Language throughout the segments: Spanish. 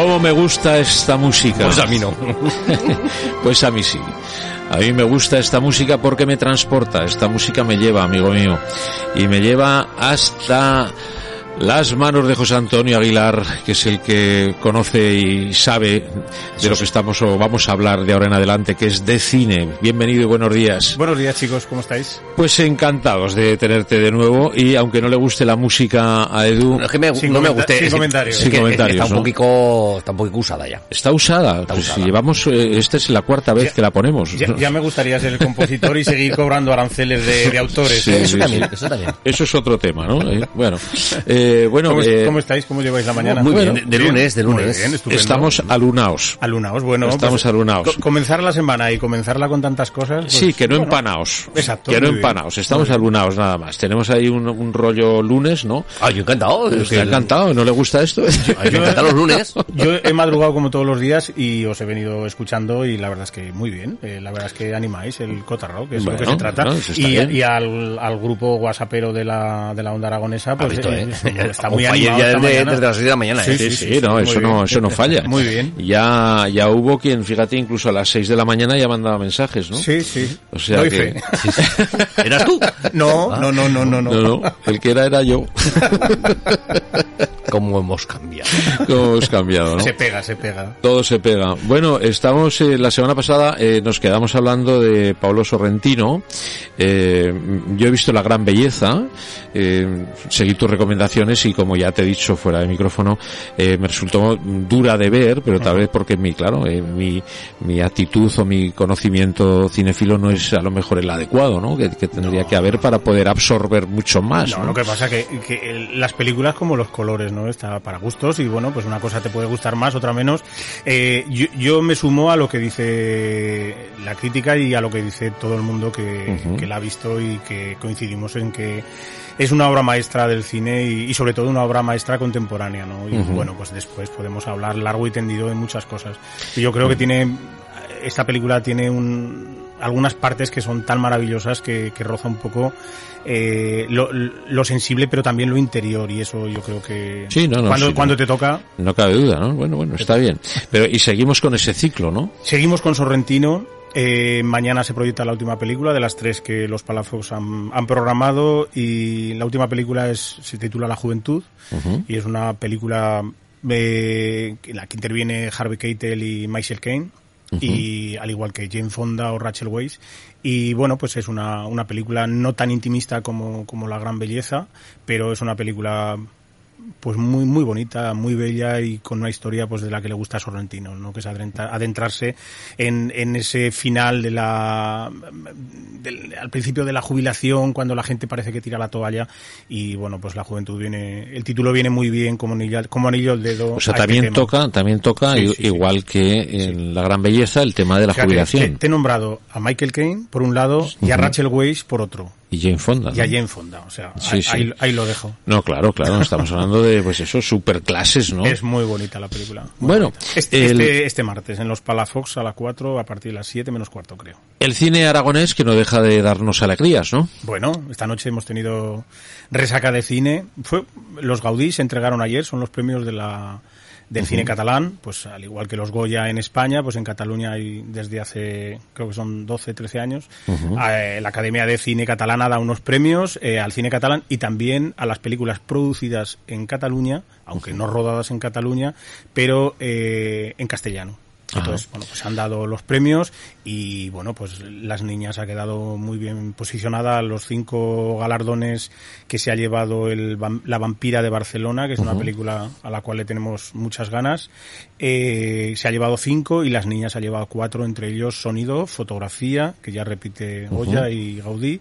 ¿Cómo me gusta esta música? Pues a mí no. pues a mí sí. A mí me gusta esta música porque me transporta. Esta música me lleva, amigo mío. Y me lleva hasta las manos de José Antonio Aguilar, que es el que conoce y sabe de lo que estamos o vamos a hablar de ahora en adelante, que es de cine. Bienvenido y buenos días. Buenos días, chicos, ¿cómo estáis? Pues encantados de tenerte de nuevo y aunque no le guste la música a Edu, No, es que me, Sin no me comenta- guste. sin es comentarios. es Sin que comentarios, Está un ¿no? poquito, está un poquito usada ya. está usada. Está Pues usada. llevamos, eh, esta es la cuarta vez Ya- que la ponemos. Ya, ya me gustaría ser el compositor y seguir cobrando aranceles de, de autores. Sí, ¿eh? Eso sí, también, sí. eso también. Eso es otro tema, ¿no? Eh, bueno, eh, bueno, ¿Cómo, eh, cómo estáis? ¿Cómo lleváis la mañana? Muy bien, Bueno, de, de lunes, de lunes. bien, estamos alunaos. Alunaos, bueno. Estamos alunaos. co- comenzar la semana y comenzarla con tantas cosas. pues, sí, que no bueno, empanaos. Exacto, Que no empanaos. Estamos alunaos nada más. Tenemos ahí un, un rollo lunes, ¿no? Ah, yo encantado. es ¿Te que ha encantado? ¿No le gusta esto? Mí me encantan los lunes. Yo he madrugado como todos los días y os he venido escuchando y la verdad es que muy bien. Eh, la verdad es que animáis el cotarro, que es Bueno, lo que se trata. bueno, está y al, al grupo whatsappero de la, de la onda aragonesa, pues visto, eh, ¿eh? está muy animado ya desde, desde las 6 de la mañana. Sí, ¿eh? Sí, sí, sí, sí, no, eso no, eso no falla. Muy bien. Ya, ya hubo quien, fíjate, incluso a las 6 de la mañana ya mandaba mensajes, ¿no? Sí, sí. O sea Doy que- fe. ¿Eras tú? No, no, no, no, no, no. No, no, el que era era yo. ¿Cómo hemos cambiado? ¿Cómo hemos cambiado, no? Se pega, se pega. Todo se pega. Bueno, estamos, eh, la semana pasada eh, nos quedamos hablando de Pablo Sorrentino. Eh, yo he visto La Gran Belleza, eh, seguí tus y como ya te he dicho fuera de micrófono, eh, me resultó dura de ver, pero tal vez porque mi, claro, eh, mi, mi actitud o mi conocimiento cinefilo no es a lo mejor el adecuado, ¿no? Que, que tendría que haber para poder absorber mucho más. No, ¿no? lo que pasa que, que las películas como los colores, ¿no? Está para gustos y bueno, pues una cosa te puede gustar más, otra menos. Eh, yo, yo me sumo a lo que dice la crítica y a lo que dice todo el mundo que, que la ha visto y que coincidimos en que es una obra maestra del cine y, y sobre todo una obra maestra contemporánea, ¿no? Y bueno, pues después podemos hablar largo y tendido de muchas cosas. Y yo creo que tiene, esta película tiene un, algunas partes que son tan maravillosas que, que roza un poco eh, lo, lo sensible pero también lo interior y eso yo creo que Sí, no, no, cuando, sí, cuando no. te toca No cabe duda, ¿no? Bueno, bueno, está bien. Pero, y seguimos con ese ciclo, ¿no? seguimos con Sorrentino eh, mañana se proyecta la última película de las tres que los Palafox han, han programado y la última película es se titula La Juventud y es una película eh, en la que interviene Harvey Keitel y Michael Caine y al igual que Jane Fonda o Rachel Weisz. Y bueno pues es una, una película no tan intimista como, como La Gran Belleza pero es una película pues muy muy bonita, muy bella y con una historia pues de la que le gusta a Sorrentino, ¿no? Que es adentra- adentrarse en, en ese final de la del- al principio de la jubilación cuando la gente parece que tira la toalla y bueno, pues la juventud viene el título viene muy bien como anillo, como anillo al dedo. O sea, este también toca, también toca, Sí, sí. igual que en La Gran Belleza, el tema de la jubilación. Te, te he nombrado a Michael Caine por un lado y a Rachel Weisz por otro Y Jane Fonda. y a. Jane Fonda, o sea, Sí, ahí, sí. ahí- ahí lo dejo. No, claro, claro, estamos hablando de, pues eso, superclases, ¿no? Es muy bonita la película. Bueno, este, el- este, este martes en los Palafox a las 4 a partir de las 7 menos cuarto creo. El cine aragonés que no deja de darnos alegrías, ¿no? Bueno, esta noche hemos tenido resaca de cine. Fue los Gaudí se entregaron ayer, son los premios de la del cine catalán, pues al igual que los Goya en España, pues en Cataluña hay desde hace creo que son 12, 13 años, eh, la Academia de Cine Catalana da unos premios eh, al cine catalán y también a las películas producidas en Cataluña, aunque no rodadas en Cataluña, pero eh, en castellano. Entonces, bueno, pues han dado los premios y bueno, pues las niñas ha quedado muy bien posicionada. Los cinco galardones que se ha llevado el, La vampira de Barcelona, que es una película a la cual le tenemos muchas ganas. Eh, se ha llevado cinco y las niñas ha llevado cuatro, entre ellos sonido, fotografía, que ya repite Goya y Gaudí,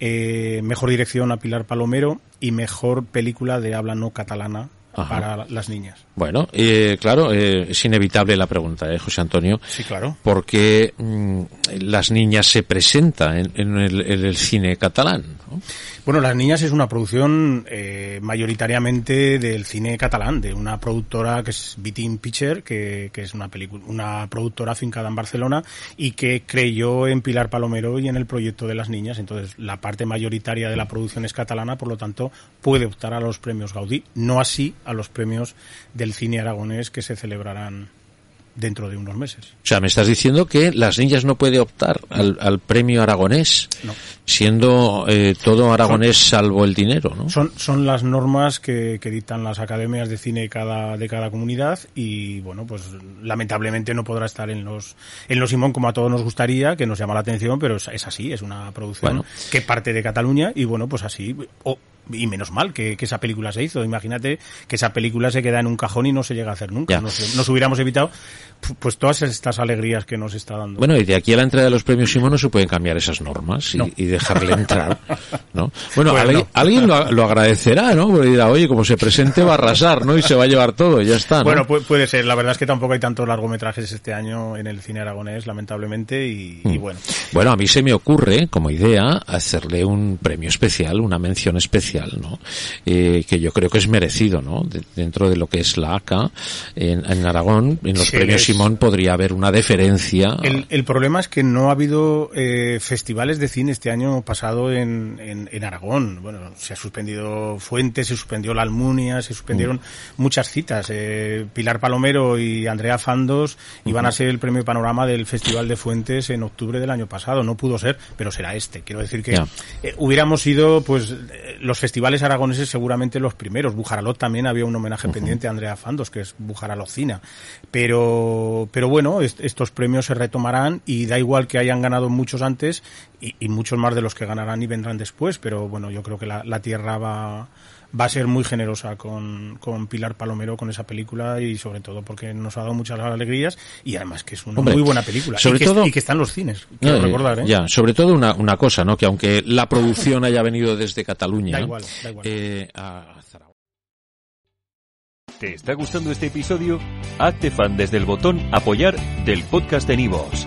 eh, mejor dirección a Pilar Palomero y mejor película de habla no catalana para las niñas. Bueno, eh, claro, eh, es inevitable la pregunta, ¿eh, José Antonio? Sí, claro. Porque mm, las niñas se presentan en, el, cine catalán. Bueno, Las Niñas es una producción eh, mayoritariamente del cine catalán, de una productora que es Vitin Pitcher, que, que, es una película, una productora afincada en Barcelona y que creyó en Pilar Palomero y en el proyecto de Las Niñas. Entonces, la parte mayoritaria de la producción es catalana, por lo tanto, puede optar a los premios Gaudí, no así a los premios del cine aragonés que se celebrarán dentro de unos meses. O sea, me estás diciendo que las niñas no puede optar al, premio aragonés, siendo eh, todo aragonés salvo el dinero, ¿no? Son, son las normas que, que dictan las academias de cine de cada, de cada comunidad y, bueno, pues lamentablemente no podrá estar en los, en los Simón como a todos nos gustaría, que nos llama la atención, pero es, así, es una producción que parte de Cataluña y, bueno, pues así, y menos mal que, esa película se hizo. Imagínate que esa película se queda en un cajón y no se llega a hacer nunca. Nos, hubiéramos evitado pues todas estas alegrías que nos está dando. Bueno, y de aquí a la entrega de los premios Simón no se pueden cambiar esas normas y, dejarle entrar, ¿no? Bueno, alguien, lo, agradecerá, ¿no? Porque dirá, oye, como se presente va a arrasar, ¿no? Y se va a llevar todo, y ya está, Bueno, puede ser. La verdad es que tampoco hay tantos largometrajes este año en el cine aragonés, lamentablemente, y, y mm. bueno. Bueno, a mí se me ocurre, como idea, hacerle un premio especial, una mención especial ¿no? Eh, que yo creo que es merecido, ¿no? dentro de lo que es la ACA en, Aragón, en los premios Simón podría haber una deferencia. El, problema es que no ha habido eh, festivales de cine este año pasado en, en, Aragón. Bueno, se ha suspendido Fuentes, se suspendió la Almunia, se suspendieron mm. muchas citas. Eh, Pilar Palomero y Andrea Fandos iban a ser el premio Panorama del Festival de Fuentes en octubre del año pasado. No pudo ser, pero será este. Quiero decir que hubiéramos sido, pues, los festivales aragoneses seguramente los primeros. Bujaralot también había un homenaje pendiente a Andrea Fandos, que es Bujaralocina. Pero, pero bueno, estos premios se retomarán y da igual que hayan ganado muchos antes y, y, muchos más de los que ganarán y vendrán después. Pero bueno, yo creo que la, la tierra va, va a ser muy generosa con, con, Pilar Palomero con esa película y sobre todo porque nos ha dado muchas alegrías y además que es una muy buena película sobre y, que, todo, y que está en los cines quiero recordar ¿eh? ya sobre todo una, una cosa no que aunque la producción haya venido desde Cataluña da igual, da igual. Eh, a ¿Te está gustando este episodio? Hazte fan desde el botón apoyar del podcast de Nivos.